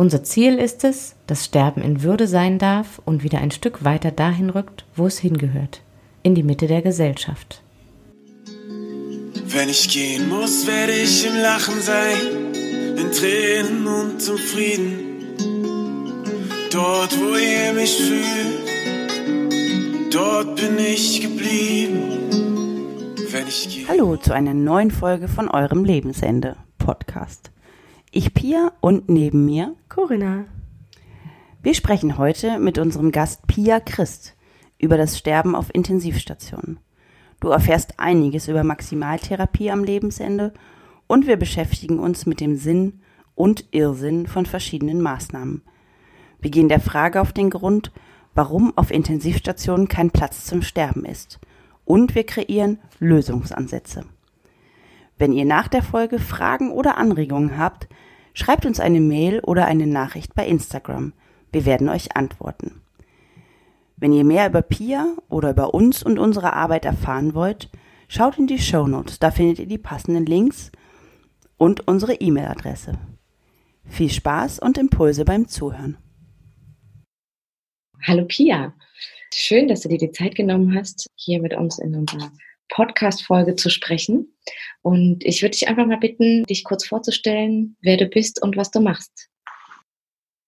Unser Ziel ist es, dass Sterben in Würde sein darf und wieder ein Stück weiter dahin rückt, wo es hingehört, in die Mitte der Gesellschaft. Wenn ich gehen muss, werde ich im Lachen sein, in Tränen und zum Frieden. Dort, wo ihr mich fühlt, dort bin ich geblieben. Wenn ich Hallo zu einer neuen Folge von eurem Lebensende Podcast. Ich Pia und neben mir Corinna. Wir sprechen heute mit unserem Gast Pia Christ über das Sterben auf Intensivstationen. Du erfährst einiges über Maximaltherapie am Lebensende und wir beschäftigen uns mit dem Sinn und Irrsinn von verschiedenen Maßnahmen. Wir gehen der Frage auf den Grund, warum auf Intensivstationen kein Platz zum Sterben ist. Und wir kreieren Lösungsansätze. Wenn ihr nach der Folge Fragen oder Anregungen habt, schreibt uns eine Mail oder eine Nachricht bei Instagram. Wir werden euch antworten. Wenn ihr mehr über Pia oder über uns und unsere Arbeit erfahren wollt, schaut in die Show Notes. Da findet ihr die passenden Links und unsere E-Mail-Adresse. Viel Spaß und Impulse beim Zuhören. Hallo Pia. Schön, dass du dir die Zeit genommen hast, hier mit uns in unserer Podcast-Folge zu sprechen. Und ich würde dich einfach mal bitten, dich kurz vorzustellen, wer du bist und was du machst.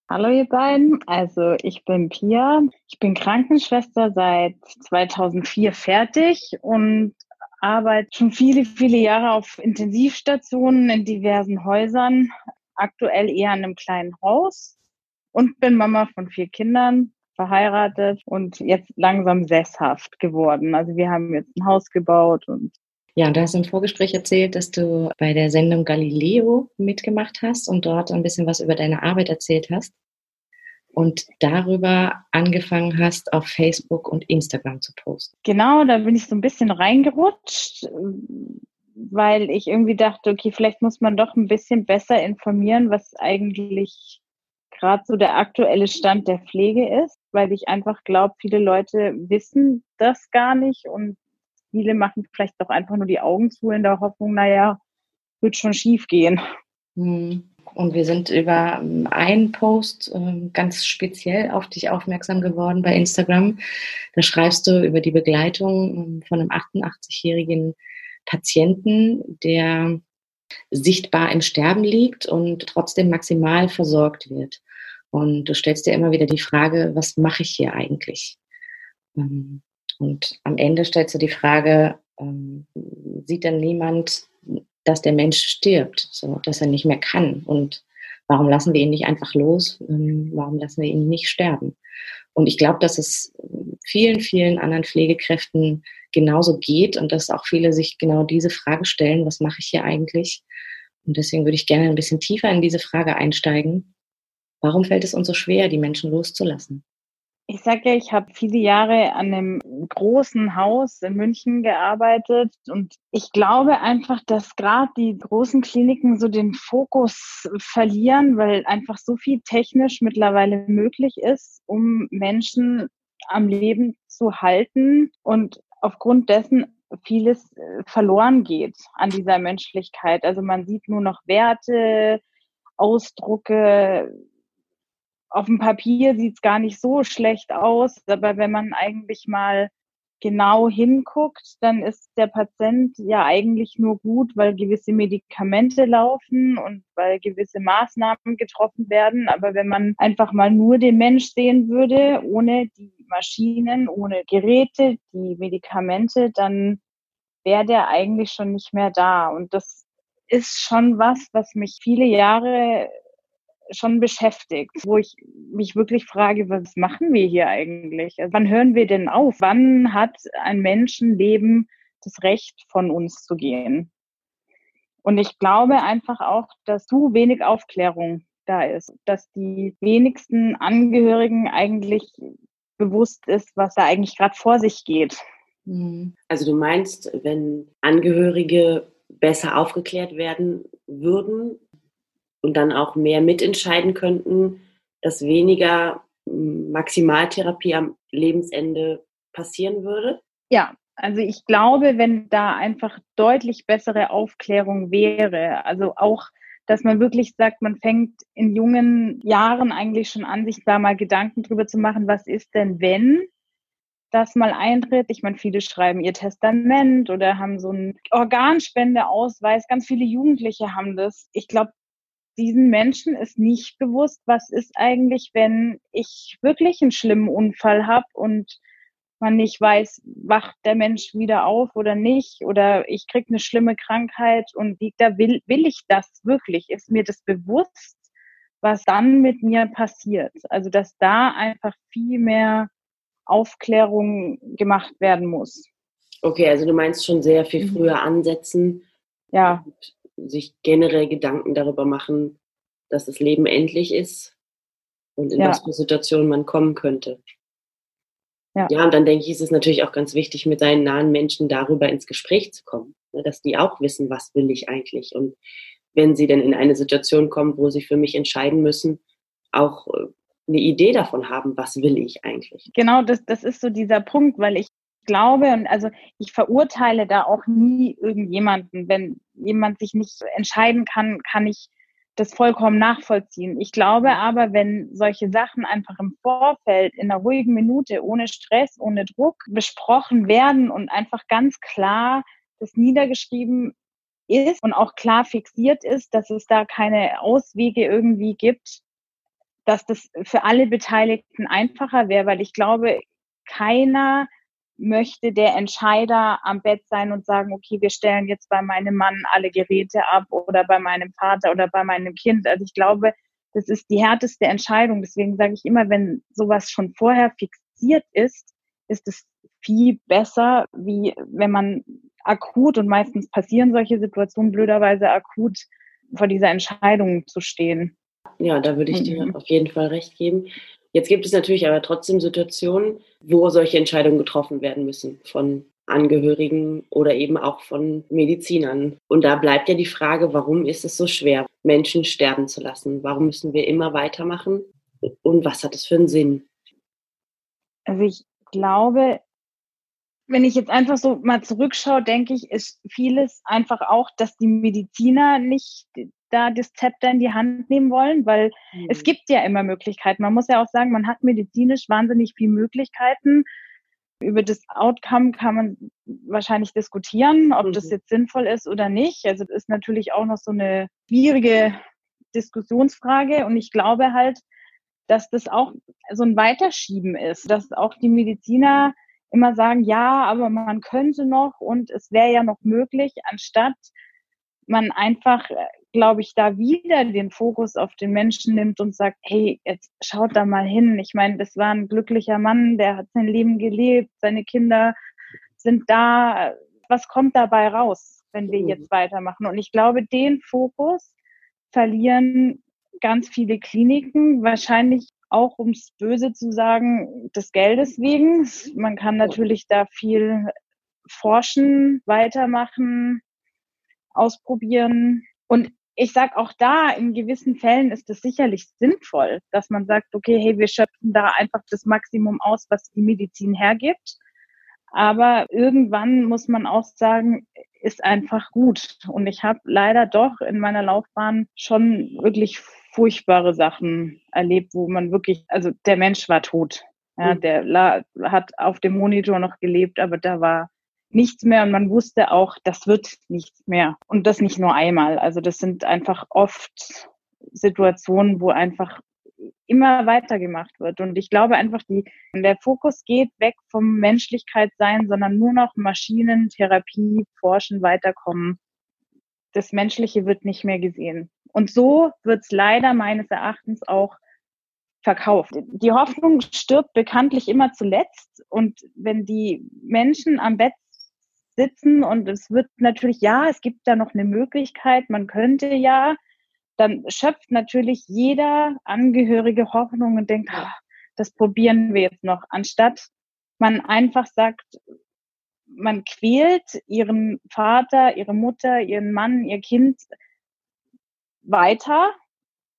Hallo ihr beiden, also ich bin Pia, ich bin Krankenschwester seit 2004 fertig und arbeite schon viele, viele Jahre auf Intensivstationen in diversen Häusern, aktuell eher in einem kleinen Haus und bin Mama von vier Kindern, verheiratet und jetzt langsam sesshaft geworden. Also wir haben jetzt ein Haus gebaut und ja, und du hast im Vorgespräch erzählt, dass du bei der Sendung Galileo mitgemacht hast und dort ein bisschen was über deine Arbeit erzählt hast und darüber angefangen hast, auf Facebook und Instagram zu posten. Genau, da bin ich so ein bisschen reingerutscht, weil ich irgendwie dachte, okay, vielleicht muss man doch ein bisschen besser informieren, was eigentlich gerade so der aktuelle Stand der Pflege ist, weil ich einfach glaube, viele Leute wissen das gar nicht und viele machen vielleicht doch einfach nur die Augen zu in der Hoffnung, naja, wird schon schief gehen. Hm. Und wir sind über ähm, einen Post ähm, ganz speziell auf dich aufmerksam geworden bei Instagram. Da schreibst du über die Begleitung ähm, von einem 88-jährigen Patienten, der sichtbar im Sterben liegt und trotzdem maximal versorgt wird. Und du stellst dir immer wieder die Frage, was mache ich hier eigentlich? Und am Ende stellst du die Frage, sieht denn niemand dass der Mensch stirbt, so, dass er nicht mehr kann. Und warum lassen wir ihn nicht einfach los? Ähm, warum lassen wir ihn nicht sterben? Und ich glaube, dass es vielen, vielen anderen Pflegekräften genauso geht und dass auch viele sich genau diese Frage stellen, was mache ich hier eigentlich? Und deswegen würde ich gerne ein bisschen tiefer in diese Frage einsteigen. Warum fällt es uns so schwer, die Menschen loszulassen? Ich sage ja, ich habe viele Jahre an einem großen Haus in München gearbeitet und ich glaube einfach, dass gerade die großen Kliniken so den Fokus verlieren, weil einfach so viel technisch mittlerweile möglich ist, um Menschen am Leben zu halten und aufgrund dessen vieles äh, verloren geht an dieser Menschlichkeit. Also man sieht nur noch Werte, Ausdrucke, auf dem Papier sieht es gar nicht so schlecht aus, aber wenn man eigentlich mal genau hinguckt, dann ist der Patient ja eigentlich nur gut, weil gewisse Medikamente laufen und weil gewisse Maßnahmen getroffen werden. Aber wenn man einfach mal nur den Mensch sehen würde, ohne die Maschinen, ohne Geräte, die Medikamente, dann wäre der eigentlich schon nicht mehr da. Und das ist schon was, was mich viele Jahre schon beschäftigt, wo ich mich wirklich frage, was machen wir hier eigentlich? Also wann hören wir denn auf? Wann hat ein Menschenleben das Recht von uns zu gehen? Und ich glaube einfach auch, dass zu wenig Aufklärung da ist, dass die wenigsten Angehörigen eigentlich bewusst ist, was da eigentlich gerade vor sich geht. Mhm. Also du meinst, wenn Angehörige besser aufgeklärt werden würden und dann auch mehr mitentscheiden könnten, dass weniger Maximaltherapie am Lebensende passieren würde? Ja, also ich glaube, wenn da einfach deutlich bessere Aufklärung wäre, also auch, dass man wirklich sagt, man fängt in jungen Jahren eigentlich schon an, sich da mal Gedanken drüber zu machen, was ist denn, wenn das mal eintritt. Ich meine, viele schreiben ihr Testament oder haben so einen Organspendeausweis. Ganz viele Jugendliche haben das. Ich glaube, diesen Menschen ist nicht bewusst, was ist eigentlich, wenn ich wirklich einen schlimmen Unfall habe und man nicht weiß, wacht der Mensch wieder auf oder nicht, oder ich kriege eine schlimme Krankheit und liegt da, will, will ich das wirklich? Ist mir das bewusst, was dann mit mir passiert? Also, dass da einfach viel mehr Aufklärung gemacht werden muss. Okay, also du meinst schon sehr viel mhm. früher ansetzen. Ja. Sich generell Gedanken darüber machen, dass das Leben endlich ist und in ja. was für Situationen man kommen könnte. Ja. ja, und dann denke ich, ist es natürlich auch ganz wichtig, mit seinen nahen Menschen darüber ins Gespräch zu kommen, ne, dass die auch wissen, was will ich eigentlich. Und wenn sie denn in eine Situation kommen, wo sie für mich entscheiden müssen, auch äh, eine Idee davon haben, was will ich eigentlich. Genau, das, das ist so dieser Punkt, weil ich glaube und also ich verurteile da auch nie irgendjemanden. Wenn jemand sich nicht entscheiden kann, kann ich das vollkommen nachvollziehen. Ich glaube aber, wenn solche Sachen einfach im Vorfeld in einer ruhigen Minute, ohne Stress, ohne Druck besprochen werden und einfach ganz klar das niedergeschrieben ist und auch klar fixiert ist, dass es da keine Auswege irgendwie gibt, dass das für alle Beteiligten einfacher wäre, weil ich glaube, keiner möchte der Entscheider am Bett sein und sagen, okay, wir stellen jetzt bei meinem Mann alle Geräte ab oder bei meinem Vater oder bei meinem Kind. Also ich glaube, das ist die härteste Entscheidung. Deswegen sage ich immer, wenn sowas schon vorher fixiert ist, ist es viel besser, wie wenn man akut und meistens passieren solche Situationen blöderweise akut vor dieser Entscheidung zu stehen. Ja, da würde ich dir mhm. auf jeden Fall recht geben. Jetzt gibt es natürlich aber trotzdem Situationen, wo solche Entscheidungen getroffen werden müssen von Angehörigen oder eben auch von Medizinern. Und da bleibt ja die Frage, warum ist es so schwer, Menschen sterben zu lassen? Warum müssen wir immer weitermachen? Und was hat es für einen Sinn? Also ich glaube, wenn ich jetzt einfach so mal zurückschaue, denke ich, ist vieles einfach auch, dass die Mediziner nicht da das Zepter in die Hand nehmen wollen, weil mhm. es gibt ja immer Möglichkeiten. Man muss ja auch sagen, man hat medizinisch wahnsinnig viele Möglichkeiten. Über das Outcome kann man wahrscheinlich diskutieren, ob mhm. das jetzt sinnvoll ist oder nicht. Also das ist natürlich auch noch so eine schwierige Diskussionsfrage. Und ich glaube halt, dass das auch so ein Weiterschieben ist, dass auch die Mediziner immer sagen, ja, aber man könnte noch und es wäre ja noch möglich, anstatt man einfach glaube ich, da wieder den Fokus auf den Menschen nimmt und sagt, hey, jetzt schaut da mal hin. Ich meine, das war ein glücklicher Mann, der hat sein Leben gelebt, seine Kinder sind da. Was kommt dabei raus, wenn wir jetzt weitermachen? Und ich glaube, den Fokus verlieren ganz viele Kliniken, wahrscheinlich auch, um es böse zu sagen, des Geldes wegen. Man kann natürlich da viel forschen, weitermachen, ausprobieren. Und ich sage auch da, in gewissen Fällen ist es sicherlich sinnvoll, dass man sagt, okay, hey, wir schöpfen da einfach das Maximum aus, was die Medizin hergibt. Aber irgendwann muss man auch sagen, ist einfach gut. Und ich habe leider doch in meiner Laufbahn schon wirklich furchtbare Sachen erlebt, wo man wirklich, also der Mensch war tot. Ja, mhm. der hat auf dem Monitor noch gelebt, aber da war nichts mehr und man wusste auch, das wird nichts mehr. Und das nicht nur einmal. Also das sind einfach oft Situationen, wo einfach immer weitergemacht wird. Und ich glaube einfach, die, der Fokus geht weg vom Menschlichkeit sein, sondern nur noch Maschinen, Therapie, Forschen, weiterkommen. Das Menschliche wird nicht mehr gesehen. Und so wird es leider meines Erachtens auch verkauft. Die Hoffnung stirbt bekanntlich immer zuletzt. Und wenn die Menschen am Bett sitzen und es wird natürlich, ja, es gibt da noch eine Möglichkeit, man könnte ja, dann schöpft natürlich jeder Angehörige Hoffnung und denkt, ah, das probieren wir jetzt noch, anstatt man einfach sagt, man quält ihren Vater, ihre Mutter, ihren Mann, ihr Kind weiter.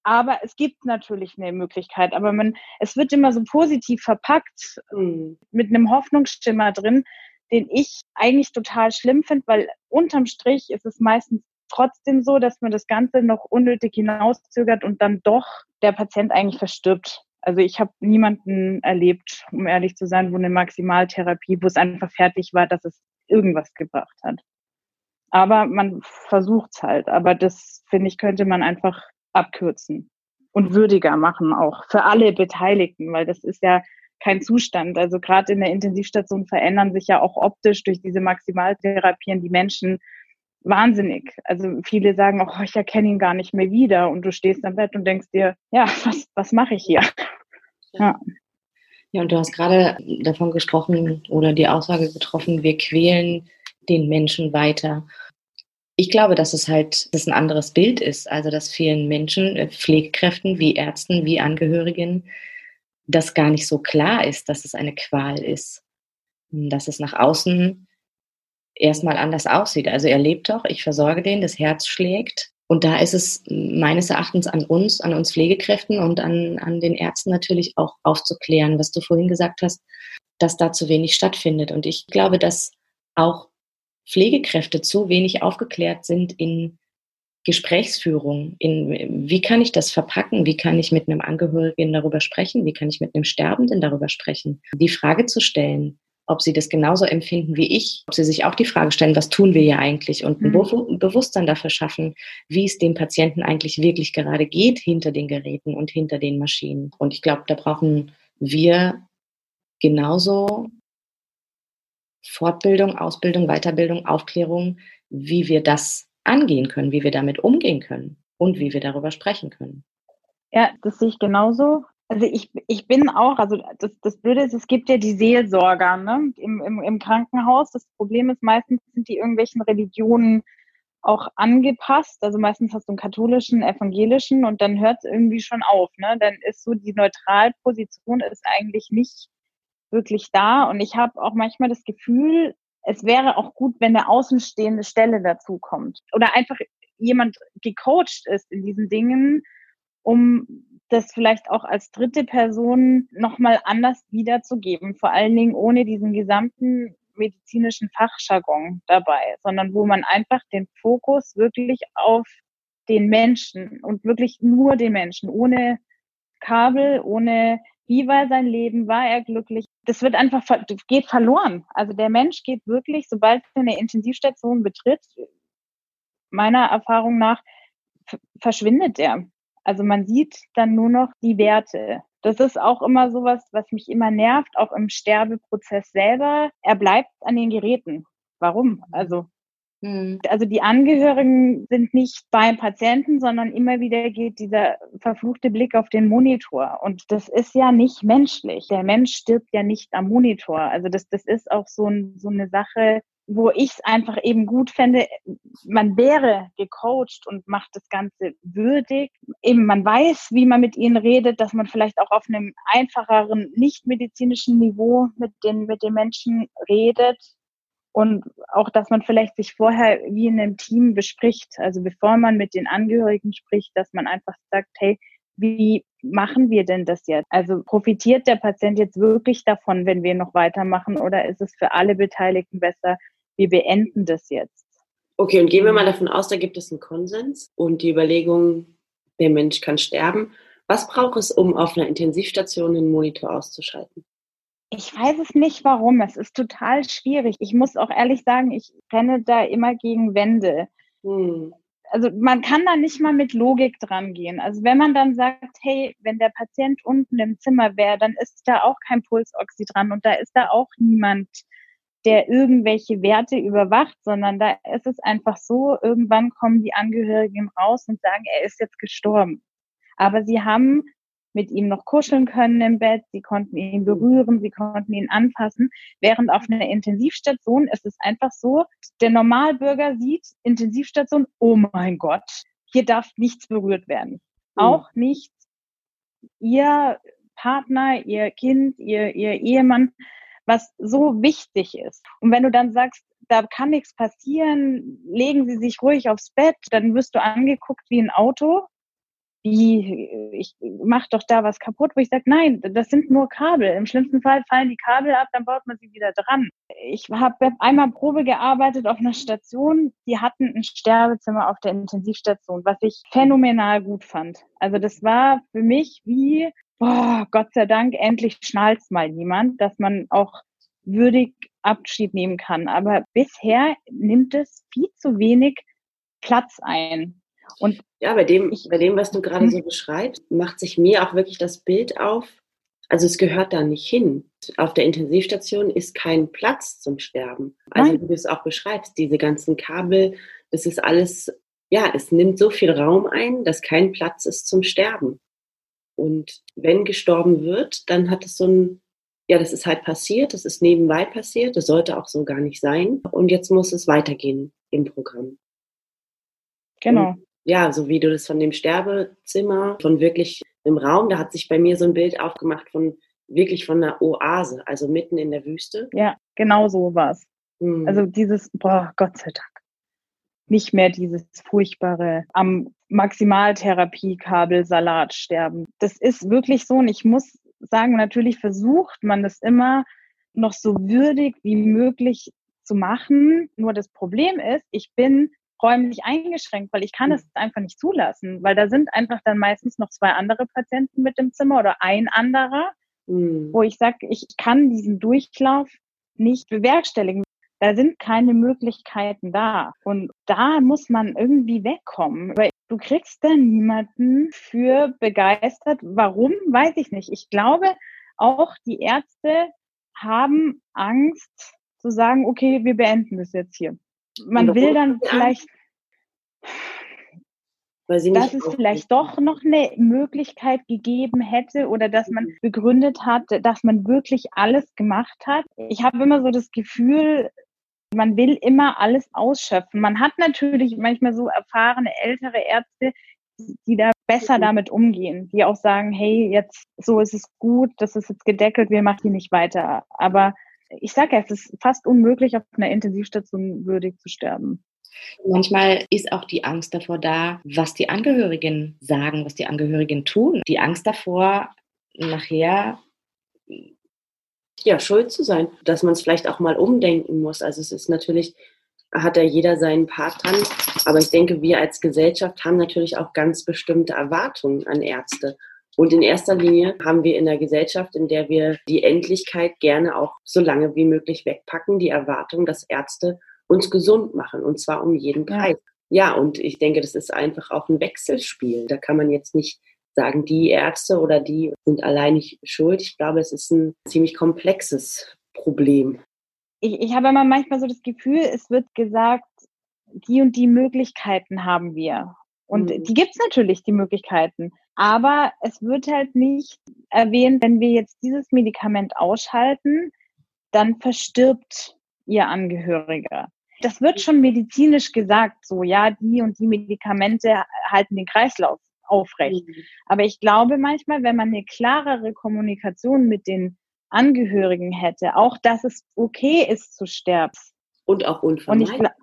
Aber es gibt natürlich eine Möglichkeit. Aber man, es wird immer so positiv verpackt mhm. mit einem Hoffnungsschimmer drin, den ich eigentlich total schlimm finde, weil unterm Strich ist es meistens trotzdem so, dass man das Ganze noch unnötig hinauszögert und dann doch der Patient eigentlich verstirbt. Also ich habe niemanden erlebt, um ehrlich zu sein, wo eine Maximaltherapie, wo es einfach fertig war, dass es irgendwas gebracht hat. Aber man versucht es halt. Aber das, finde ich, könnte man einfach abkürzen und würdiger machen, auch für alle Beteiligten, weil das ist ja kein Zustand. Also gerade in der Intensivstation verändern sich ja auch optisch durch diese Maximaltherapien die Menschen wahnsinnig. Also viele sagen auch, oh, ich erkenne ihn gar nicht mehr wieder. Und du stehst am Bett und denkst dir, ja, was, was mache ich hier? Ja. Ja, und du hast gerade davon gesprochen oder die Aussage getroffen, wir quälen den Menschen weiter. Ich glaube, dass es halt dass ein anderes Bild ist. Also, dass vielen Menschen, äh, Pflegekräften wie Ärzten, wie Angehörigen, das gar nicht so klar ist, dass es eine Qual ist. Dass es nach außen erstmal anders aussieht. Also er lebt doch, ich versorge den, das Herz schlägt. Und da ist es meines Erachtens an uns, an uns Pflegekräften und an, an den Ärzten natürlich auch aufzuklären, was du vorhin gesagt hast, dass da zu wenig stattfindet. Und ich glaube, dass auch Pflegekräfte zu wenig aufgeklärt sind in Gesprächsführung, in wie kann ich das verpacken, wie kann ich mit einem Angehörigen darüber sprechen, wie kann ich mit einem Sterbenden darüber sprechen, die Frage zu stellen, ob sie das genauso empfinden wie ich, ob sie sich auch die Frage stellen, was tun wir hier eigentlich und ein mhm. Bewusstsein dafür schaffen, wie es dem Patienten eigentlich wirklich gerade geht hinter den Geräten und hinter den Maschinen. Und ich glaube, da brauchen wir genauso Fortbildung, Ausbildung, Weiterbildung, Aufklärung, wie wir das angehen können, wie wir damit umgehen können und wie wir darüber sprechen können. Ja, das sehe ich genauso. Also ich, ich bin auch, also das, das Blöde ist, es gibt ja die Seelsorger ne? Im, im, im Krankenhaus. Das Problem ist, meistens sind die irgendwelchen Religionen auch angepasst. Also meistens hast du einen katholischen, evangelischen und dann hört es irgendwie schon auf. Ne? Dann ist so die Neutralposition ist eigentlich nicht wirklich da. Und ich habe auch manchmal das Gefühl, es wäre auch gut, wenn eine außenstehende Stelle dazu kommt. Oder einfach jemand gecoacht ist in diesen Dingen, um das vielleicht auch als dritte Person nochmal anders wiederzugeben, vor allen Dingen ohne diesen gesamten medizinischen Fachjargon dabei, sondern wo man einfach den Fokus wirklich auf den Menschen und wirklich nur den Menschen, ohne Kabel, ohne wie war sein Leben, war er glücklich. Das wird einfach, geht verloren. Also der Mensch geht wirklich, sobald er eine Intensivstation betritt, meiner Erfahrung nach, verschwindet er. Also man sieht dann nur noch die Werte. Das ist auch immer sowas, was mich immer nervt, auch im Sterbeprozess selber. Er bleibt an den Geräten. Warum? Also. Also die Angehörigen sind nicht beim Patienten, sondern immer wieder geht dieser verfluchte Blick auf den Monitor. Und das ist ja nicht menschlich. Der Mensch stirbt ja nicht am Monitor. Also das, das ist auch so, ein, so eine Sache, wo ich es einfach eben gut fände, man wäre gecoacht und macht das Ganze würdig. Eben, man weiß, wie man mit ihnen redet, dass man vielleicht auch auf einem einfacheren, nicht medizinischen Niveau mit den, mit den Menschen redet. Und auch, dass man vielleicht sich vorher wie in einem Team bespricht. Also bevor man mit den Angehörigen spricht, dass man einfach sagt, hey, wie machen wir denn das jetzt? Also profitiert der Patient jetzt wirklich davon, wenn wir noch weitermachen oder ist es für alle Beteiligten besser, wir beenden das jetzt. Okay, und gehen wir mal davon aus, da gibt es einen Konsens und die Überlegung, der Mensch kann sterben. Was braucht es, um auf einer Intensivstation den Monitor auszuschalten? Ich weiß es nicht, warum. Es ist total schwierig. Ich muss auch ehrlich sagen, ich renne da immer gegen Wände. Hm. Also man kann da nicht mal mit Logik dran gehen. Also wenn man dann sagt, hey, wenn der Patient unten im Zimmer wäre, dann ist da auch kein Pulsoxy dran und da ist da auch niemand, der irgendwelche Werte überwacht, sondern da ist es einfach so, irgendwann kommen die Angehörigen raus und sagen, er ist jetzt gestorben. Aber sie haben mit ihm noch kuscheln können im Bett, sie konnten ihn berühren, sie konnten ihn anfassen. Während auf einer Intensivstation ist es einfach so, der Normalbürger sieht Intensivstation, oh mein Gott, hier darf nichts berührt werden. Mhm. Auch nicht ihr Partner, ihr Kind, ihr, ihr Ehemann, was so wichtig ist. Und wenn du dann sagst, da kann nichts passieren, legen Sie sich ruhig aufs Bett, dann wirst du angeguckt wie ein Auto. Wie, ich mach doch da was kaputt, wo ich sage, nein, das sind nur Kabel. Im schlimmsten Fall fallen die Kabel ab, dann baut man sie wieder dran. Ich habe einmal Probe gearbeitet auf einer Station, die hatten ein Sterbezimmer auf der Intensivstation, was ich phänomenal gut fand. Also das war für mich wie, boah, Gott sei Dank, endlich schnallt mal jemand, dass man auch würdig Abschied nehmen kann. Aber bisher nimmt es viel zu wenig Platz ein. Und ja, bei dem, ich, bei dem, was du gerade hm? so beschreibst, macht sich mir auch wirklich das Bild auf. Also es gehört da nicht hin. Auf der Intensivstation ist kein Platz zum Sterben. Also Nein. wie du es auch beschreibst, diese ganzen Kabel, das ist alles, ja, es nimmt so viel Raum ein, dass kein Platz ist zum Sterben. Und wenn gestorben wird, dann hat es so ein ja, das ist halt passiert, das ist nebenbei passiert, das sollte auch so gar nicht sein. Und jetzt muss es weitergehen im Programm. Genau. Und, ja, so wie du das von dem Sterbezimmer, von wirklich einem Raum, da hat sich bei mir so ein Bild aufgemacht von wirklich von einer Oase, also mitten in der Wüste. Ja, genau so war es. Mhm. Also dieses, boah, Gott sei Dank. Nicht mehr dieses furchtbare am Maximaltherapiekabel Salat sterben. Das ist wirklich so und ich muss sagen, natürlich versucht man das immer noch so würdig wie möglich zu machen. Nur das Problem ist, ich bin räumlich eingeschränkt, weil ich kann es einfach nicht zulassen, weil da sind einfach dann meistens noch zwei andere Patienten mit im Zimmer oder ein anderer, mhm. wo ich sage, ich kann diesen Durchlauf nicht bewerkstelligen. Da sind keine Möglichkeiten da. Und da muss man irgendwie wegkommen. Weil du kriegst da niemanden für begeistert. Warum, weiß ich nicht. Ich glaube, auch die Ärzte haben Angst zu sagen, okay, wir beenden das jetzt hier. Man will dann vielleicht, dass es vielleicht doch noch eine Möglichkeit gegeben hätte oder dass man mhm. begründet hat, dass man wirklich alles gemacht hat. Ich habe immer so das Gefühl, man will immer alles ausschöpfen. Man hat natürlich manchmal so erfahrene ältere Ärzte, die da besser mhm. damit umgehen, die auch sagen, hey, jetzt so ist es gut, das ist jetzt gedeckelt, wir machen hier nicht weiter. Aber ich sage ja, es ist fast unmöglich, auf einer Intensivstation würdig zu sterben. Manchmal ist auch die Angst davor da, was die Angehörigen sagen, was die Angehörigen tun. Die Angst davor, nachher ja, schuld zu sein, dass man es vielleicht auch mal umdenken muss. Also es ist natürlich, hat ja jeder seinen Part dran, aber ich denke, wir als Gesellschaft haben natürlich auch ganz bestimmte Erwartungen an Ärzte. Und in erster Linie haben wir in der Gesellschaft, in der wir die Endlichkeit gerne auch so lange wie möglich wegpacken, die Erwartung, dass Ärzte uns gesund machen und zwar um jeden Preis. Ja, ja und ich denke, das ist einfach auch ein Wechselspiel. Da kann man jetzt nicht sagen, die Ärzte oder die sind allein nicht schuld. Ich glaube, es ist ein ziemlich komplexes Problem. Ich, ich habe immer manchmal so das Gefühl, es wird gesagt, die und die Möglichkeiten haben wir. Und mhm. die gibt es natürlich, die Möglichkeiten. Aber es wird halt nicht erwähnt, wenn wir jetzt dieses Medikament ausschalten, dann verstirbt ihr Angehöriger. Das wird schon medizinisch gesagt, so ja, die und die Medikamente halten den Kreislauf aufrecht. Mhm. Aber ich glaube manchmal, wenn man eine klarere Kommunikation mit den Angehörigen hätte, auch dass es okay ist zu sterben. Und auch unvermeidbar.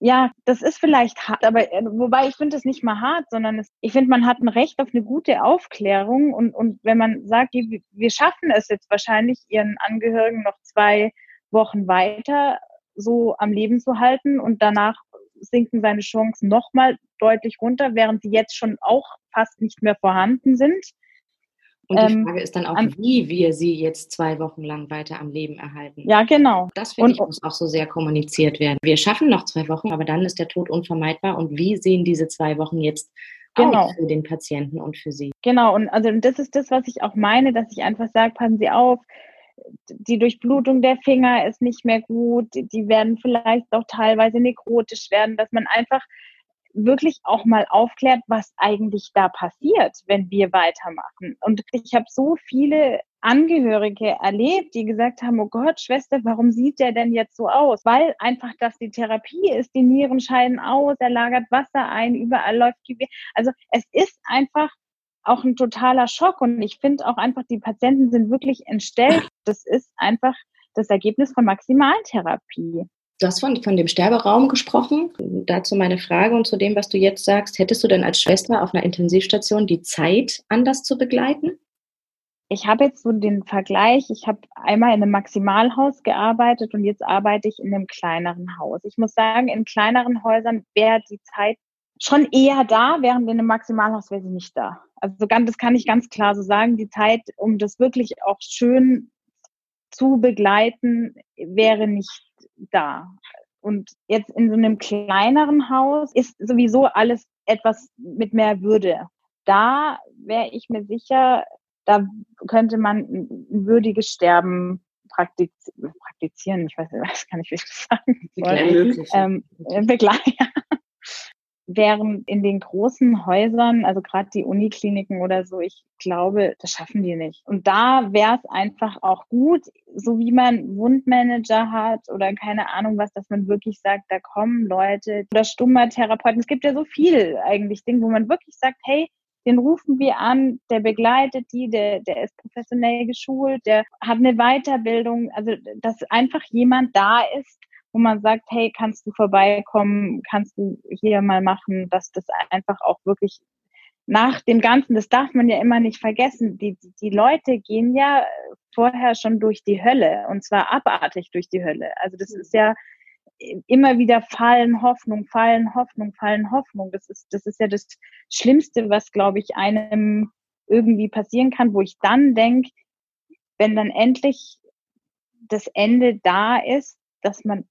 Ja, das ist vielleicht hart, aber äh, wobei ich finde es nicht mal hart, sondern es, ich finde, man hat ein Recht auf eine gute Aufklärung und, und wenn man sagt, wir schaffen es jetzt wahrscheinlich, ihren Angehörigen noch zwei Wochen weiter so am Leben zu halten und danach sinken seine Chancen nochmal deutlich runter, während sie jetzt schon auch fast nicht mehr vorhanden sind. Und die ähm, Frage ist dann auch, an, wie wir sie jetzt zwei Wochen lang weiter am Leben erhalten. Ja, genau. Das finde ich muss auch so sehr kommuniziert werden. Wir schaffen noch zwei Wochen, aber dann ist der Tod unvermeidbar. Und wie sehen diese zwei Wochen jetzt genau. aus für den Patienten und für sie? Genau. Und also das ist das, was ich auch meine, dass ich einfach sage, passen Sie auf, die Durchblutung der Finger ist nicht mehr gut, die werden vielleicht auch teilweise nekrotisch werden, dass man einfach wirklich auch mal aufklärt, was eigentlich da passiert, wenn wir weitermachen. Und ich habe so viele Angehörige erlebt, die gesagt haben, oh Gott, Schwester, warum sieht der denn jetzt so aus? Weil einfach das die Therapie ist, die Nieren scheiden aus, er lagert Wasser ein, überall läuft die, also es ist einfach auch ein totaler Schock. Und ich finde auch einfach, die Patienten sind wirklich entstellt. Das ist einfach das Ergebnis von Maximaltherapie. Du hast von, von dem Sterberaum gesprochen. Dazu meine Frage und zu dem, was du jetzt sagst. Hättest du denn als Schwester auf einer Intensivstation die Zeit, anders zu begleiten? Ich habe jetzt so den Vergleich. Ich habe einmal in einem Maximalhaus gearbeitet und jetzt arbeite ich in einem kleineren Haus. Ich muss sagen, in kleineren Häusern wäre die Zeit schon eher da, während in einem Maximalhaus wäre sie nicht da. Also das kann ich ganz klar so sagen. Die Zeit, um das wirklich auch schön zu begleiten, wäre nicht da. Und jetzt in so einem kleineren Haus ist sowieso alles etwas mit mehr Würde. Da wäre ich mir sicher, da könnte man ein würdiges Sterben praktizieren. Ich weiß, was kann ich wirklich sagen. Begleiten. Ähm, begleiten. Während in den großen Häusern, also gerade die Unikliniken oder so, ich glaube, das schaffen die nicht. Und da wäre es einfach auch gut, so wie man Wundmanager hat oder keine Ahnung was, dass man wirklich sagt, da kommen Leute oder stummer Therapeuten. Es gibt ja so viel eigentlich Dinge, wo man wirklich sagt, hey, den rufen wir an, der begleitet die, der, der ist professionell geschult, der hat eine Weiterbildung, also dass einfach jemand da ist, wo man sagt, hey, kannst du vorbeikommen, kannst du hier mal machen, dass das einfach auch wirklich nach dem Ganzen, das darf man ja immer nicht vergessen, die, die Leute gehen ja vorher schon durch die Hölle und zwar abartig durch die Hölle. Also das ist ja immer wieder fallen Hoffnung, fallen Hoffnung, fallen Hoffnung. Das ist, das ist ja das Schlimmste, was, glaube ich, einem irgendwie passieren kann, wo ich dann denke, wenn dann endlich das Ende da ist, dass man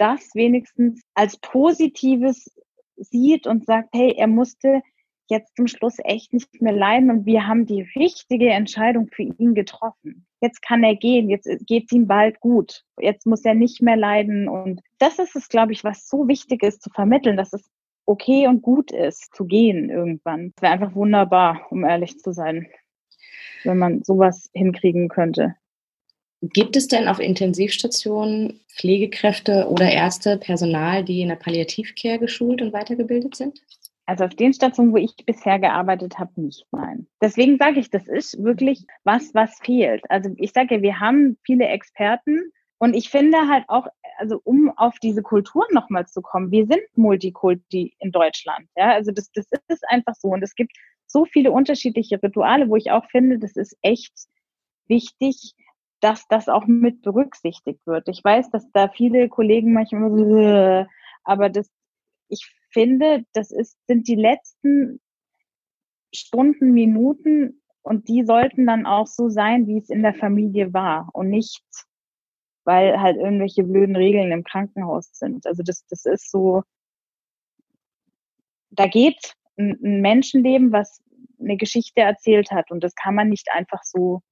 das wenigstens als Positives sieht und sagt, hey, er musste jetzt zum Schluss echt nicht mehr leiden und wir haben die richtige Entscheidung für ihn getroffen. Jetzt kann er gehen, jetzt geht es ihm bald gut, jetzt muss er nicht mehr leiden und das ist es, glaube ich, was so wichtig ist zu vermitteln, dass es okay und gut ist, zu gehen irgendwann. Es wäre einfach wunderbar, um ehrlich zu sein, wenn man sowas hinkriegen könnte. Gibt es denn auf Intensivstationen Pflegekräfte oder Ärzte, Personal, die in der Palliativcare geschult und weitergebildet sind? Also auf den Stationen, wo ich bisher gearbeitet habe, nicht nein. Deswegen sage ich, das ist wirklich was, was fehlt. Also ich sage wir haben viele Experten und ich finde halt auch, also um auf diese Kultur nochmal zu kommen, wir sind Multikulti in Deutschland. Ja, also das, das ist einfach so und es gibt so viele unterschiedliche Rituale, wo ich auch finde, das ist echt wichtig, dass das auch mit berücksichtigt wird. Ich weiß, dass da viele Kollegen manchmal so, aber das, ich finde, das ist, sind die letzten Stunden, Minuten und die sollten dann auch so sein, wie es in der Familie war und nicht, weil halt irgendwelche blöden Regeln im Krankenhaus sind. Also das, das ist so, da geht ein, ein Menschenleben, was eine Geschichte erzählt hat und das kann man nicht einfach so,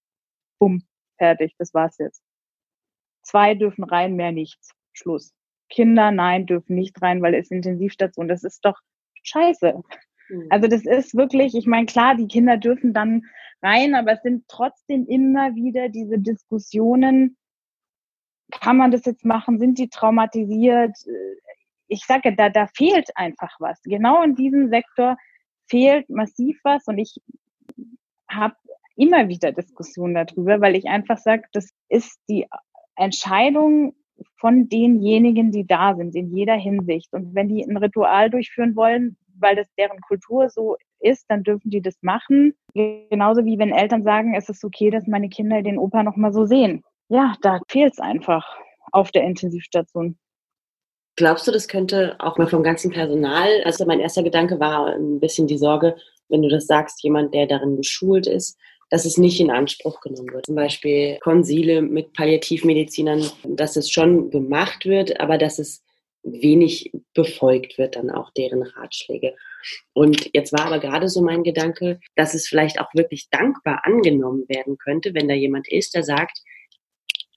bumm, fertig, das war's jetzt. Zwei dürfen rein, mehr nichts. Schluss. Kinder, nein, dürfen nicht rein, weil es Intensivstation. Das ist doch scheiße. Mhm. Also das ist wirklich, ich meine, klar, die Kinder dürfen dann rein, aber es sind trotzdem immer wieder diese Diskussionen, kann man das jetzt machen, sind die traumatisiert? Ich sage, da, da fehlt einfach was. Genau in diesem Sektor fehlt massiv was und ich habe immer wieder Diskussionen darüber, weil ich einfach sage, das ist die Entscheidung von denjenigen, die da sind, in jeder Hinsicht. Und wenn die ein Ritual durchführen wollen, weil das deren Kultur so ist, dann dürfen die das machen. Genauso wie wenn Eltern sagen, es ist okay, dass meine Kinder den Opa noch mal so sehen. Ja, da fehlt es einfach auf der Intensivstation. Glaubst du, das könnte auch mal vom ganzen Personal, also mein erster Gedanke war ein bisschen die Sorge, wenn du das sagst, jemand, der darin geschult ist, dass es nicht in Anspruch genommen wird. Zum Beispiel Konsile mit Palliativmedizinern, dass es schon gemacht wird, aber dass es wenig befolgt wird dann auch deren Ratschläge. Und jetzt war aber gerade so mein Gedanke, dass es vielleicht auch wirklich dankbar angenommen werden könnte, wenn da jemand ist, der sagt,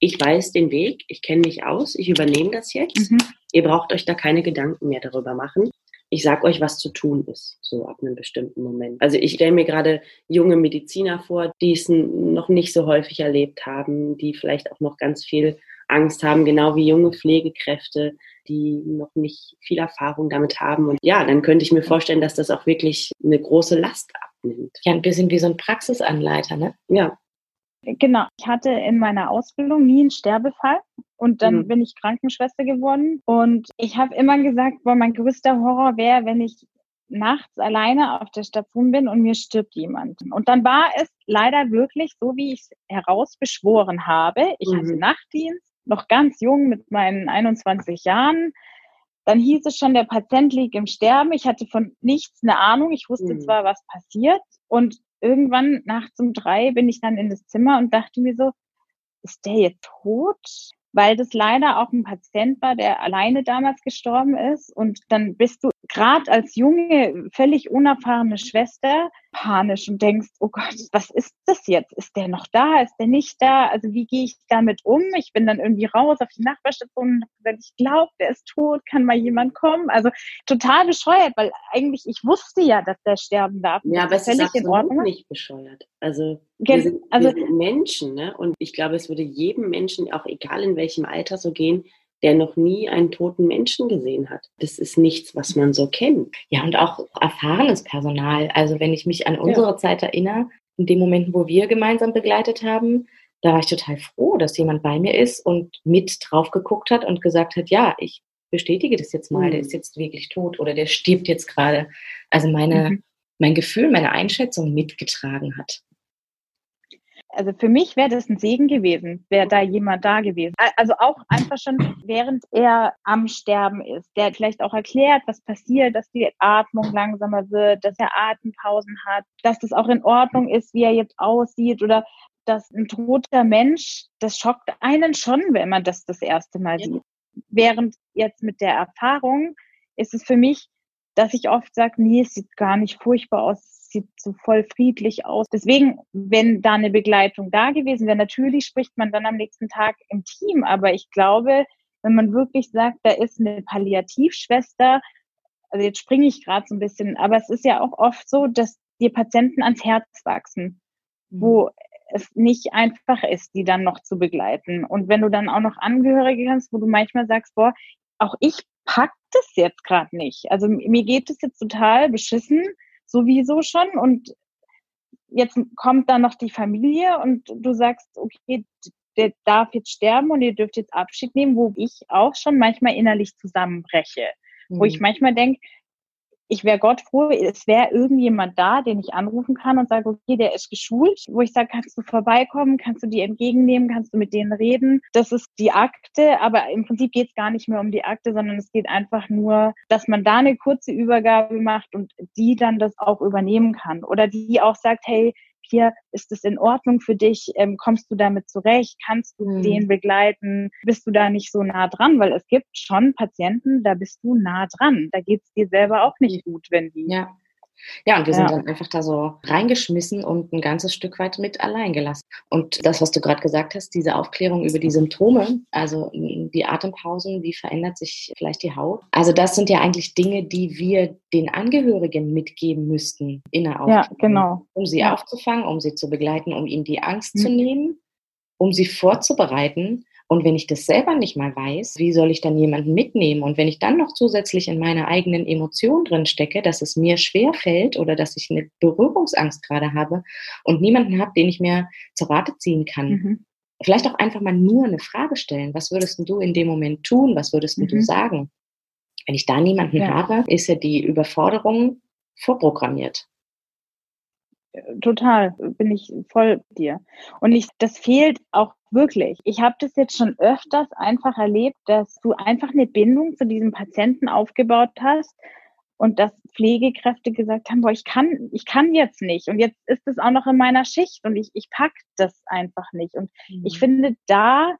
ich weiß den Weg, ich kenne mich aus, ich übernehme das jetzt. Mhm. Ihr braucht euch da keine Gedanken mehr darüber machen ich sag euch, was zu tun ist, so ab einem bestimmten Moment. Also ich stelle mir gerade junge Mediziner vor, die es noch nicht so häufig erlebt haben, die vielleicht auch noch ganz viel Angst haben, genau wie junge Pflegekräfte, die noch nicht viel Erfahrung damit haben. Und ja, dann könnte ich mir vorstellen, dass das auch wirklich eine große Last nimmt. Ja, ein bisschen wie so ein Praxisanleiter, ne? Ja. Genau. Ich hatte in meiner Ausbildung nie einen Sterbefall und dann mhm. bin ich Krankenschwester geworden und ich habe immer gesagt, boah, mein größter Horror wäre, wenn ich nachts alleine auf der Station bin und mir stirbt jemand. Und dann war es leider wirklich so, wie ich es herausbeschworen habe. Ich mhm. hatte Nachtdienst, noch ganz jung mit meinen 21 Jahren. Dann hieß es schon, der Patient liegt im Sterben. Ich hatte von nichts eine Ahnung. Ich wusste mhm. zwar, was passiert. Und irgendwann nachts um drei bin ich dann in das Zimmer und dachte mir so, ist der jetzt tot? Weil das leider auch ein Patient war, der alleine damals gestorben ist. Und dann bist du gerade als junge, völlig unerfahrene Schwester panisch und denkst, oh Gott, was ist das jetzt? Ist der noch da? Ist der nicht da? Also wie gehe ich damit um? Ich bin dann irgendwie raus auf die Nachbarstation und habe gesagt, ich glaube, der ist tot, kann mal jemand kommen? Also total bescheuert, weil eigentlich ich wusste ja, dass der sterben darf. Ja, aber es ist in Ordnung. nicht bescheuert. Also wir sind, also, wir sind Menschen, ne? Und ich glaube, es würde jedem Menschen, auch egal in welchem Alter, so gehen, der noch nie einen toten Menschen gesehen hat. Das ist nichts, was man so kennt. Ja, und auch erfahrenes Personal. Also wenn ich mich an unsere ja. Zeit erinnere, in den Momenten, wo wir gemeinsam begleitet haben, da war ich total froh, dass jemand bei mir ist und mit drauf geguckt hat und gesagt hat, ja, ich bestätige das jetzt mal, mhm. der ist jetzt wirklich tot oder der stirbt jetzt gerade. Also meine, mhm. mein Gefühl, meine Einschätzung mitgetragen hat also für mich wäre das ein Segen gewesen, wäre da jemand da gewesen. Also auch einfach schon, während er am Sterben ist, der vielleicht auch erklärt, was passiert, dass die Atmung langsamer wird, dass er Atempausen hat, dass das auch in Ordnung ist, wie er jetzt aussieht oder dass ein toter Mensch, das schockt einen schon, wenn man das das erste Mal sieht. Während jetzt mit der Erfahrung ist es für mich, dass ich oft sage, nee, es sieht gar nicht furchtbar aus, sieht so voll friedlich aus. Deswegen, wenn da eine Begleitung da gewesen wäre, natürlich spricht man dann am nächsten Tag im Team, aber ich glaube, wenn man wirklich sagt, da ist eine Palliativschwester, also jetzt springe ich gerade so ein bisschen, aber es ist ja auch oft so, dass die Patienten ans Herz wachsen, mhm. wo es nicht einfach ist, die dann noch zu begleiten. Und wenn du dann auch noch Angehörige hast, wo du manchmal sagst, boah, auch ich pack das jetzt gerade nicht. Also mir geht es jetzt total beschissen sowieso schon und jetzt kommt dann noch die Familie und du sagst, okay, der darf jetzt sterben und ihr dürft jetzt Abschied nehmen, wo ich auch schon manchmal innerlich zusammenbreche. Mhm. Wo ich mhm. manchmal denke, ich wäre Gott froh, es wäre irgendjemand da, den ich anrufen kann und sage, okay, der ist geschult, wo ich sage, kannst du vorbeikommen, kannst du die entgegennehmen, kannst du mit denen reden. Das ist die Akte, aber im Prinzip geht es gar nicht mehr um die Akte, sondern es geht einfach nur, dass man da eine kurze Übergabe macht und die dann das auch übernehmen kann. Oder die auch sagt, hey, hier, ist es in Ordnung für dich? Ähm, kommst du damit zurecht? Kannst du mhm. den begleiten? Bist du da nicht so nah dran? Weil es gibt schon Patienten, da bist du nah dran. Da geht es dir selber auch nicht gut, wenn die ja. Ja, und wir sind ja. dann einfach da so reingeschmissen und ein ganzes Stück weit mit allein gelassen. Und das, was du gerade gesagt hast, diese Aufklärung über die Symptome, also die Atempausen, wie verändert sich vielleicht die Haut? Also das sind ja eigentlich Dinge, die wir den Angehörigen mitgeben müssten in der Aufklärung. Ja, genau. Um sie ja. aufzufangen, um sie zu begleiten, um ihnen die Angst mhm. zu nehmen, um sie vorzubereiten und wenn ich das selber nicht mal weiß, wie soll ich dann jemanden mitnehmen? Und wenn ich dann noch zusätzlich in meiner eigenen Emotion drin stecke, dass es mir schwer fällt oder dass ich eine Berührungsangst gerade habe und niemanden habe, den ich mir zur Rate ziehen kann, mhm. vielleicht auch einfach mal nur eine Frage stellen. Was würdest du in dem Moment tun? Was würdest mhm. du sagen? Wenn ich da niemanden ja. habe, ist ja die Überforderung vorprogrammiert. Total, bin ich voll dir. Und ich, das fehlt auch wirklich. Ich habe das jetzt schon öfters einfach erlebt, dass du einfach eine Bindung zu diesem Patienten aufgebaut hast und dass Pflegekräfte gesagt haben, boah, ich kann, ich kann jetzt nicht. Und jetzt ist es auch noch in meiner Schicht und ich, ich pack das einfach nicht. Und mhm. ich finde, da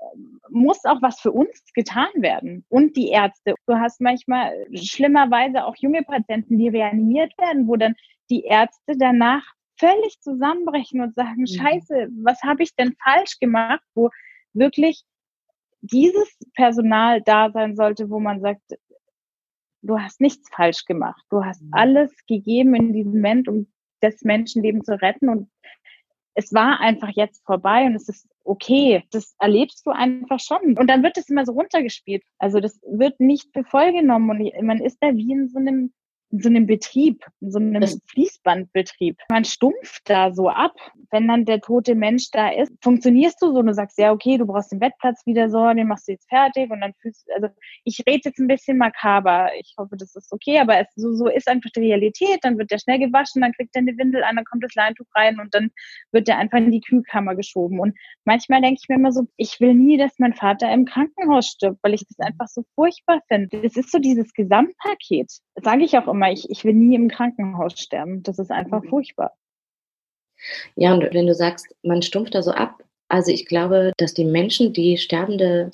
ähm, muss auch was für uns getan werden und die Ärzte. Du hast manchmal schlimmerweise auch junge Patienten, die reanimiert werden, wo dann die Ärzte danach völlig zusammenbrechen und sagen, mhm. scheiße, was habe ich denn falsch gemacht, wo wirklich dieses Personal da sein sollte, wo man sagt, du hast nichts falsch gemacht. Du hast mhm. alles gegeben in diesem Moment, um das Menschenleben zu retten und es war einfach jetzt vorbei und es ist okay. Das erlebst du einfach schon. Und dann wird es immer so runtergespielt. Also das wird nicht für voll genommen und man ist da wie in so einem in so einem Betrieb, in so einem Das- Fließbandbetrieb. Man stumpft da so ab, wenn dann der tote Mensch da ist. Funktionierst du so und du sagst, ja, okay, du brauchst den Bettplatz wieder so, den machst du jetzt fertig und dann fühlst also ich rede jetzt ein bisschen makaber. Ich hoffe, das ist okay, aber es, so, so ist einfach die Realität. Dann wird der schnell gewaschen, dann kriegt er eine Windel an, dann kommt das Leintuch rein und dann wird der einfach in die Kühlkammer geschoben. Und manchmal denke ich mir immer so, ich will nie, dass mein Vater im Krankenhaus stirbt, weil ich das einfach so furchtbar finde. Das ist so dieses Gesamtpaket. Sage ich auch immer, ich, ich will nie im Krankenhaus sterben. Das ist einfach Mhm. furchtbar. Ja, und wenn du sagst, man stumpft da so ab, also ich glaube, dass die Menschen, die Sterbende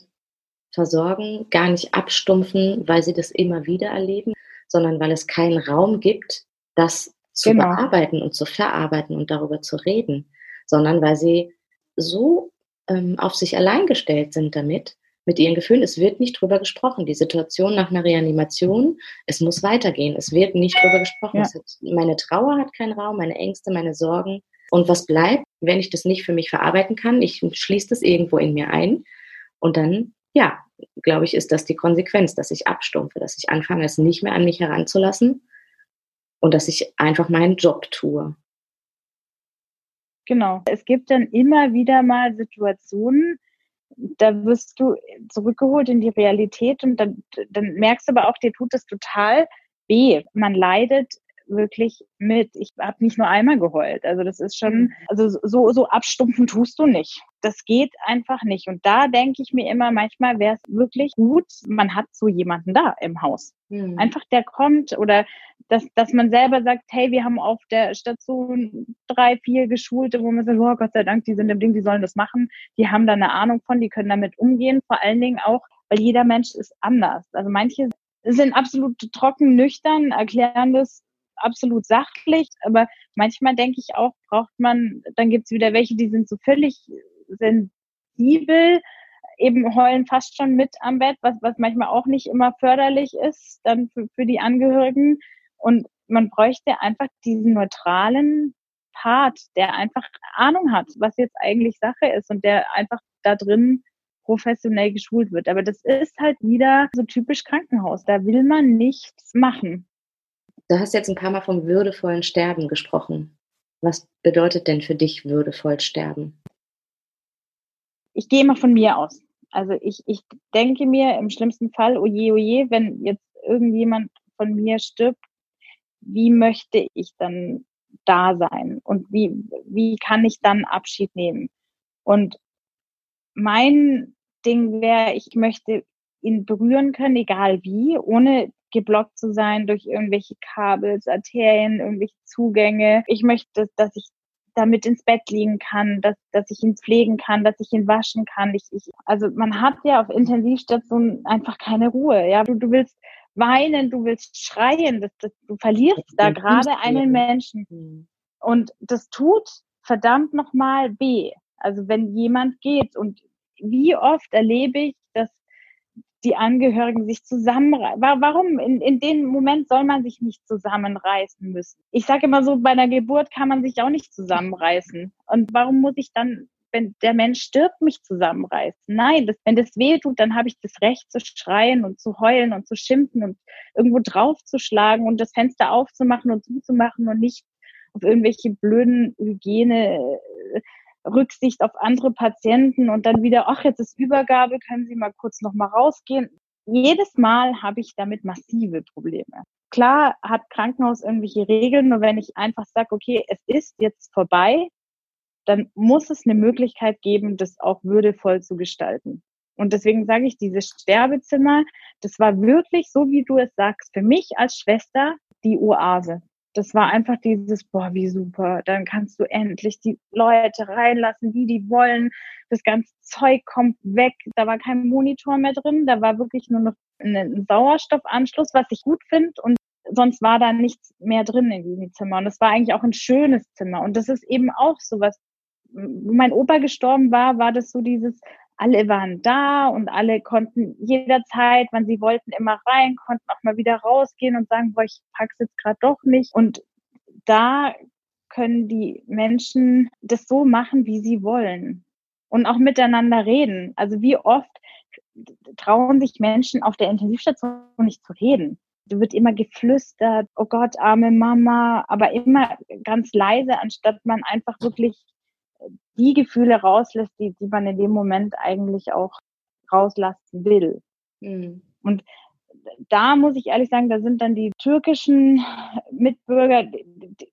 versorgen, gar nicht abstumpfen, weil sie das immer wieder erleben, sondern weil es keinen Raum gibt, das zu Genau. bearbeiten und zu verarbeiten und darüber zu reden, sondern weil sie so ähm, auf sich allein gestellt sind damit, mit ihren Gefühlen. Es wird nicht drüber gesprochen. Die Situation nach einer Reanimation, es muss weitergehen. Es wird nicht drüber gesprochen. Ja. Es hat, meine Trauer hat keinen Raum, meine Ängste, meine Sorgen. Und was bleibt, wenn ich das nicht für mich verarbeiten kann? Ich schließe das irgendwo in mir ein. Und dann, ja, glaube ich, ist das die Konsequenz, dass ich abstumpfe, dass ich anfange, es nicht mehr an mich heranzulassen und dass ich einfach meinen Job tue. Genau. Es gibt dann immer wieder mal Situationen, da wirst du zurückgeholt in die Realität und dann, dann merkst du aber auch, dir tut es total weh. Man leidet wirklich mit. Ich habe nicht nur einmal geheult. Also das ist schon, also so, so abstumpfen tust du nicht. Das geht einfach nicht. Und da denke ich mir immer, manchmal wäre es wirklich gut, man hat so jemanden da im Haus. Mhm. Einfach der kommt oder dass, dass man selber sagt, hey, wir haben auf der Station drei, vier Geschulte, wo man sagt, oh Gott sei Dank, die sind im Ding, die sollen das machen, die haben da eine Ahnung von, die können damit umgehen, vor allen Dingen auch, weil jeder Mensch ist anders. Also manche sind absolut trocken, nüchtern, erklären das absolut sachlich, aber manchmal denke ich auch, braucht man, dann gibt's wieder welche, die sind so völlig sensibel, eben heulen fast schon mit am Bett, was, was manchmal auch nicht immer förderlich ist dann für, für die Angehörigen. Und man bräuchte einfach diesen neutralen Part, der einfach Ahnung hat, was jetzt eigentlich Sache ist und der einfach da drin professionell geschult wird. Aber das ist halt wieder so typisch Krankenhaus. Da will man nichts machen. Du hast jetzt ein paar Mal vom würdevollen Sterben gesprochen. Was bedeutet denn für dich würdevoll sterben? Ich gehe immer von mir aus. Also ich, ich denke mir im schlimmsten Fall, oje, oje, wenn jetzt irgendjemand von mir stirbt, wie möchte ich dann da sein? Und wie, wie kann ich dann Abschied nehmen? Und mein Ding wäre, ich möchte ihn berühren können, egal wie, ohne geblockt zu sein durch irgendwelche Kabels, Arterien, irgendwelche Zugänge. Ich möchte, dass ich damit ins Bett liegen kann, dass, dass ich ihn pflegen kann, dass ich ihn waschen kann. Ich, ich, also man hat ja auf Intensivstationen einfach keine Ruhe. Ja, du, du willst weinen, du willst schreien, das, das, du verlierst da gerade einen Menschen. Mhm. Und das tut verdammt nochmal weh. Also wenn jemand geht und wie oft erlebe ich, die Angehörigen sich zusammenreißen. Warum? In, in dem Moment soll man sich nicht zusammenreißen müssen. Ich sage immer so, bei einer Geburt kann man sich auch nicht zusammenreißen. Und warum muss ich dann, wenn der Mensch stirbt, mich zusammenreißen? Nein, das, wenn das weh tut, dann habe ich das Recht zu schreien und zu heulen und zu schimpfen und irgendwo draufzuschlagen und das Fenster aufzumachen und zuzumachen und nicht auf irgendwelche blöden Hygiene Rücksicht auf andere Patienten und dann wieder, ach, jetzt ist Übergabe, können Sie mal kurz noch mal rausgehen. Jedes Mal habe ich damit massive Probleme. Klar hat Krankenhaus irgendwelche Regeln, nur wenn ich einfach sage, okay, es ist jetzt vorbei, dann muss es eine Möglichkeit geben, das auch würdevoll zu gestalten. Und deswegen sage ich, dieses Sterbezimmer, das war wirklich, so wie du es sagst, für mich als Schwester die Oase das war einfach dieses, boah, wie super, dann kannst du endlich die Leute reinlassen, die die wollen. Das ganze Zeug kommt weg. Da war kein Monitor mehr drin, da war wirklich nur noch ein Sauerstoffanschluss, was ich gut finde. Und sonst war da nichts mehr drin in diesem Zimmer. Und es war eigentlich auch ein schönes Zimmer. Und das ist eben auch so was. Wo mein Opa gestorben war, war das so dieses, alle waren da und alle konnten jederzeit, wann sie wollten, immer rein, konnten auch mal wieder rausgehen und sagen, boah, ich pack's jetzt gerade doch nicht. Und da können die Menschen das so machen, wie sie wollen und auch miteinander reden. Also wie oft trauen sich Menschen auf der Intensivstation nicht zu reden. wird immer geflüstert, oh Gott, arme Mama, aber immer ganz leise, anstatt man einfach wirklich die Gefühle rauslässt, die, die man in dem Moment eigentlich auch rauslassen will. Mhm. Und da muss ich ehrlich sagen, da sind dann die türkischen Mitbürger,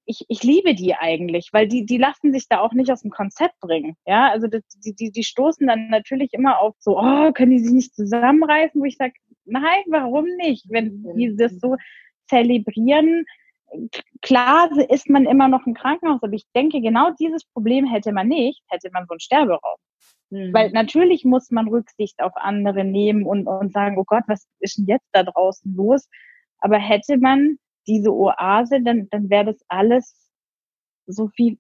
ich, ich liebe die eigentlich, weil die, die lassen sich da auch nicht aus dem Konzept bringen. Ja, also die, die, die stoßen dann natürlich immer auf so, oh, können die sich nicht zusammenreißen, wo ich sage, nein, warum nicht? Wenn die das so zelebrieren, klar ist man immer noch im Krankenhaus, aber ich denke, genau dieses Problem hätte man nicht, hätte man so einen Sterberaum. Mhm. Weil natürlich muss man Rücksicht auf andere nehmen und, und sagen, oh Gott, was ist denn jetzt da draußen los? Aber hätte man diese Oase, dann, dann wäre das alles so viel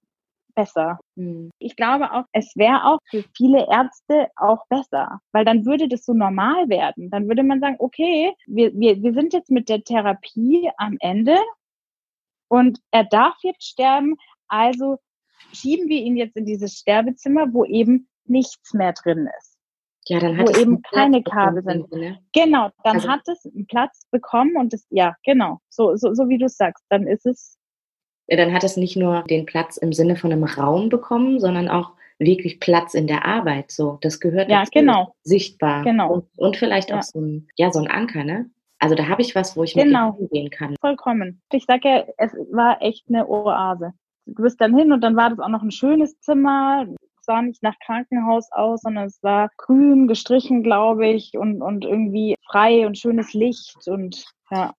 besser. Mhm. Ich glaube auch, es wäre auch für viele Ärzte auch besser, weil dann würde das so normal werden. Dann würde man sagen, okay, wir, wir, wir sind jetzt mit der Therapie am Ende und er darf jetzt sterben, also schieben wir ihn jetzt in dieses Sterbezimmer, wo eben nichts mehr drin ist. Ja, dann hat wo es eben keine Kabel sind. Ne? Genau, dann also, hat es einen Platz bekommen und es, ja, genau, so, so, so wie du sagst, dann ist es. Ja, dann hat es nicht nur den Platz im Sinne von einem Raum bekommen, sondern auch wirklich Platz in der Arbeit. So, das gehört ja, genau. sichtbar. Genau. Und, und vielleicht ja. auch so ein, ja, so ein Anker, ne? Also da habe ich was, wo ich genau. mit hingehen kann. Vollkommen. Ich sage ja, es war echt eine Oase. Du bist dann hin und dann war das auch noch ein schönes Zimmer. Es sah nicht nach Krankenhaus aus, sondern es war grün gestrichen, glaube ich, und, und irgendwie frei und schönes Licht und ja.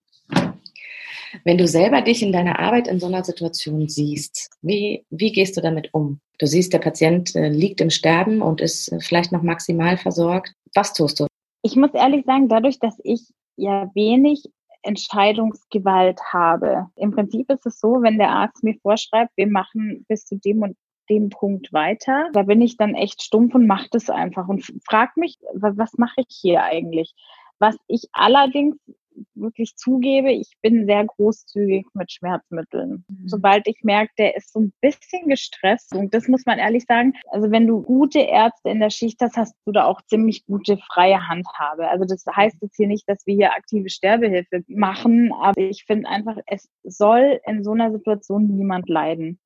Wenn du selber dich in deiner Arbeit in so einer Situation siehst, wie, wie gehst du damit um? Du siehst, der Patient äh, liegt im Sterben und ist äh, vielleicht noch maximal versorgt. Was tust du? Ich muss ehrlich sagen, dadurch, dass ich ja wenig Entscheidungsgewalt habe. Im Prinzip ist es so, wenn der Arzt mir vorschreibt, wir machen bis zu dem und dem Punkt weiter, da bin ich dann echt stumpf und mache das einfach und frage mich, was mache ich hier eigentlich? Was ich allerdings wirklich zugebe, ich bin sehr großzügig mit Schmerzmitteln. Mhm. Sobald ich merke, der ist so ein bisschen gestresst, und das muss man ehrlich sagen, also wenn du gute Ärzte in der Schicht hast, hast du da auch ziemlich gute freie Handhabe. Also das heißt jetzt hier nicht, dass wir hier aktive Sterbehilfe machen, aber ich finde einfach, es soll in so einer Situation niemand leiden.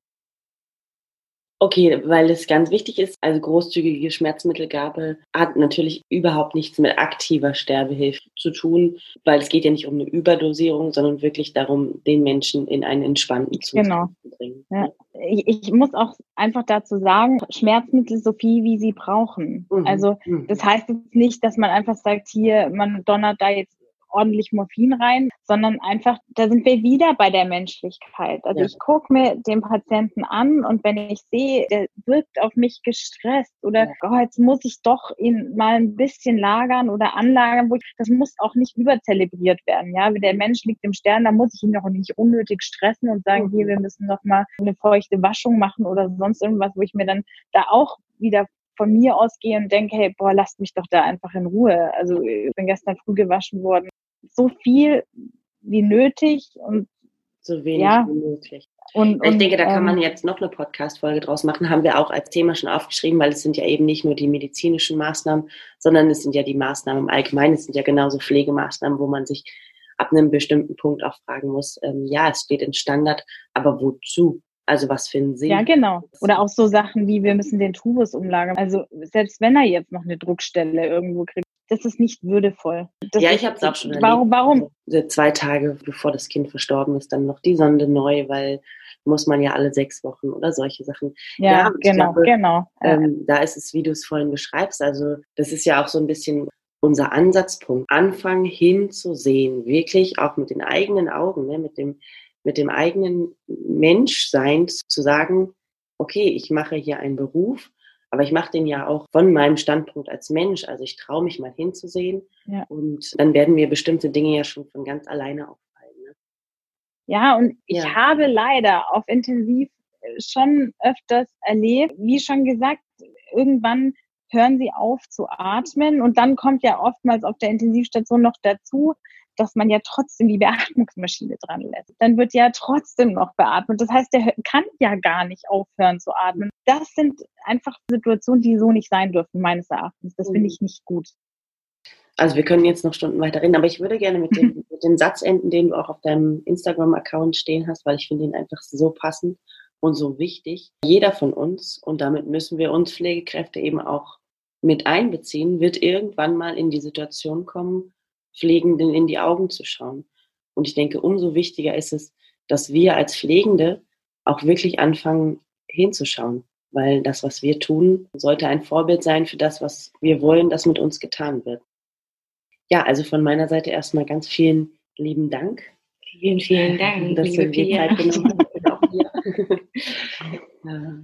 Okay, weil es ganz wichtig ist, also großzügige Schmerzmittelgabe hat natürlich überhaupt nichts mit aktiver Sterbehilfe zu tun, weil es geht ja nicht um eine Überdosierung, sondern wirklich darum, den Menschen in einen entspannten Zustand genau. zu bringen. Ja. Ich, ich, muss auch einfach dazu sagen, Schmerzmittel so viel, wie sie brauchen. Mhm. Also mhm. das heißt jetzt nicht, dass man einfach sagt, hier, man donnert da jetzt ordentlich Morphin rein, sondern einfach, da sind wir wieder bei der Menschlichkeit. Also ja. ich gucke mir den Patienten an und wenn ich sehe, der wirkt auf mich gestresst oder ja. oh, jetzt muss ich doch ihn mal ein bisschen lagern oder anlagern, wo ich, das muss auch nicht überzelebriert werden. Ja, wie der Mensch liegt im Stern, da muss ich ihn doch nicht unnötig stressen und sagen, mhm. hier, wir müssen noch mal eine feuchte Waschung machen oder sonst irgendwas, wo ich mir dann da auch wieder von mir ausgehe und denke, hey, boah, lasst mich doch da einfach in Ruhe. Also ich bin gestern früh gewaschen worden so viel wie nötig und so wenig ja. wie möglich. Und, ich denke, da kann man ähm, jetzt noch eine Podcast-Folge draus machen. Haben wir auch als Thema schon aufgeschrieben, weil es sind ja eben nicht nur die medizinischen Maßnahmen, sondern es sind ja die Maßnahmen im Allgemeinen. Es sind ja genauso Pflegemaßnahmen, wo man sich ab einem bestimmten Punkt auch fragen muss, ähm, ja, es steht in Standard, aber wozu? Also was finden Sie? Ja, genau. Oder auch so Sachen wie, wir müssen den Tubus umlagern. Also selbst wenn er jetzt noch eine Druckstelle irgendwo kriegt, das ist nicht würdevoll. Das ja, ich habe es auch schon erlebt. Warum? warum? Also, zwei Tage bevor das Kind verstorben ist, dann noch die Sonde neu, weil muss man ja alle sechs Wochen oder solche Sachen. Ja, ja genau, glaube, genau. Ähm, da ist es, wie du es vorhin beschreibst, also das ist ja auch so ein bisschen unser Ansatzpunkt. Anfangen hinzusehen, wirklich auch mit den eigenen Augen, ne, mit dem mit dem eigenen Menschsein zu sagen, okay, ich mache hier einen Beruf, aber ich mache den ja auch von meinem Standpunkt als Mensch. Also ich traue mich mal hinzusehen ja. und dann werden mir bestimmte Dinge ja schon von ganz alleine auffallen. Ne? Ja, und ich ja. habe leider auf Intensiv äh, schon öfters erlebt, wie schon gesagt, irgendwann hören sie auf zu atmen und dann kommt ja oftmals auf der Intensivstation noch dazu, dass man ja trotzdem die Beatmungsmaschine dran lässt. Dann wird ja trotzdem noch beatmet. Das heißt, der kann ja gar nicht aufhören zu atmen. Das sind einfach Situationen, die so nicht sein dürfen, meines Erachtens. Das finde ich nicht gut. also wir können jetzt noch Stunden weiter reden, aber ich würde gerne mit dem, mit dem Satz enden, den du auch auf deinem Instagram-Account stehen hast, weil ich finde ihn einfach so passend und so wichtig. Jeder von uns, und damit müssen wir uns Pflegekräfte eben auch mit einbeziehen, wird irgendwann mal in die Situation kommen, Pflegenden in die Augen zu schauen. Und ich denke, umso wichtiger ist es, dass wir als Pflegende auch wirklich anfangen hinzuschauen, weil das, was wir tun, sollte ein Vorbild sein für das, was wir wollen, dass mit uns getan wird. Ja, also von meiner Seite erstmal ganz vielen lieben Dank. Vielen, vielen Dank, dass du dir Zeit genommen hast.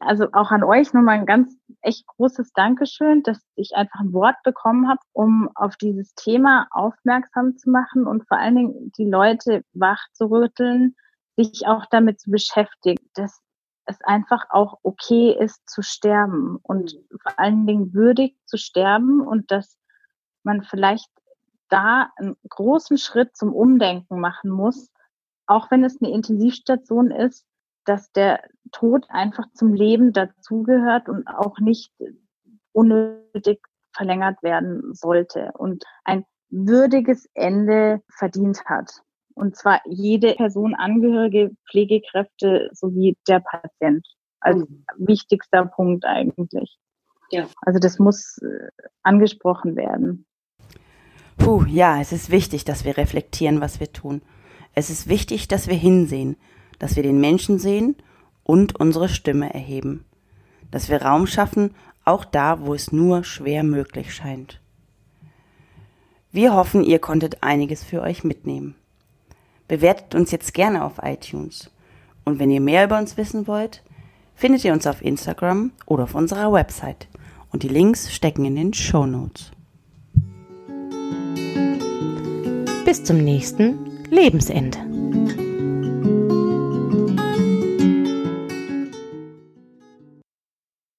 also auch an euch nochmal ein ganz echt großes Dankeschön, dass ich einfach ein Wort bekommen habe, um auf dieses Thema aufmerksam zu machen und vor allen Dingen die Leute wach zu rütteln, sich auch damit zu beschäftigen, dass es einfach auch okay ist zu sterben und mhm. vor allen Dingen würdig zu sterben und dass man vielleicht da einen großen Schritt zum Umdenken machen muss, auch wenn es eine Intensivstation ist, dass der Tod einfach zum Leben dazugehört und auch nicht unnötig verlängert werden sollte und ein würdiges Ende verdient hat. Und zwar jede Person, Angehörige, Pflegekräfte sowie der Patient als mhm. wichtigster Punkt eigentlich. Ja. Also das muss äh, angesprochen werden. Puh, ja, es ist wichtig, dass wir reflektieren, was wir tun. Es ist wichtig, dass wir hinsehen, dass wir den Menschen sehen und unsere Stimme erheben. Dass wir Raum schaffen, auch da, wo es nur schwer möglich scheint. Wir hoffen, ihr konntet einiges für euch mitnehmen. Bewertet uns jetzt gerne auf iTunes. Und wenn ihr mehr über uns wissen wollt, findet ihr uns auf Instagram oder auf unserer Website. Und die Links stecken in den Show Notes. Bis zum nächsten Lebensende.